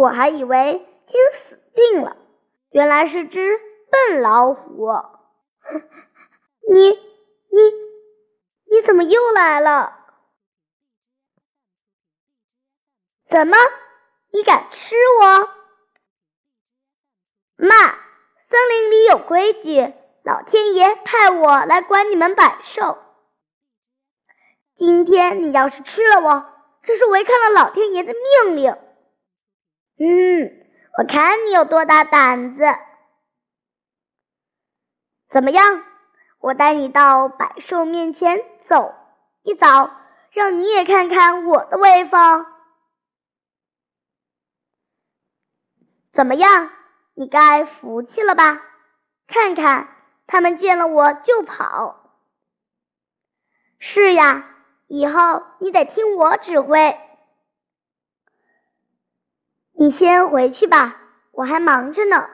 我还以为金死定了，原来是只笨老虎。你你你怎么又来了？怎么，你敢吃我？妈，森林里有规矩，老天爷派我来管你们百兽。今天你要是吃了我，这是违抗了老天爷的命令。嗯，我看你有多大胆子。怎么样？我带你到百兽面前走一遭，让你也看看我的威风。怎么样？你该服气了吧？看看，他们见了我就跑。是呀，以后你得听我指挥。你先回去吧，我还忙着呢。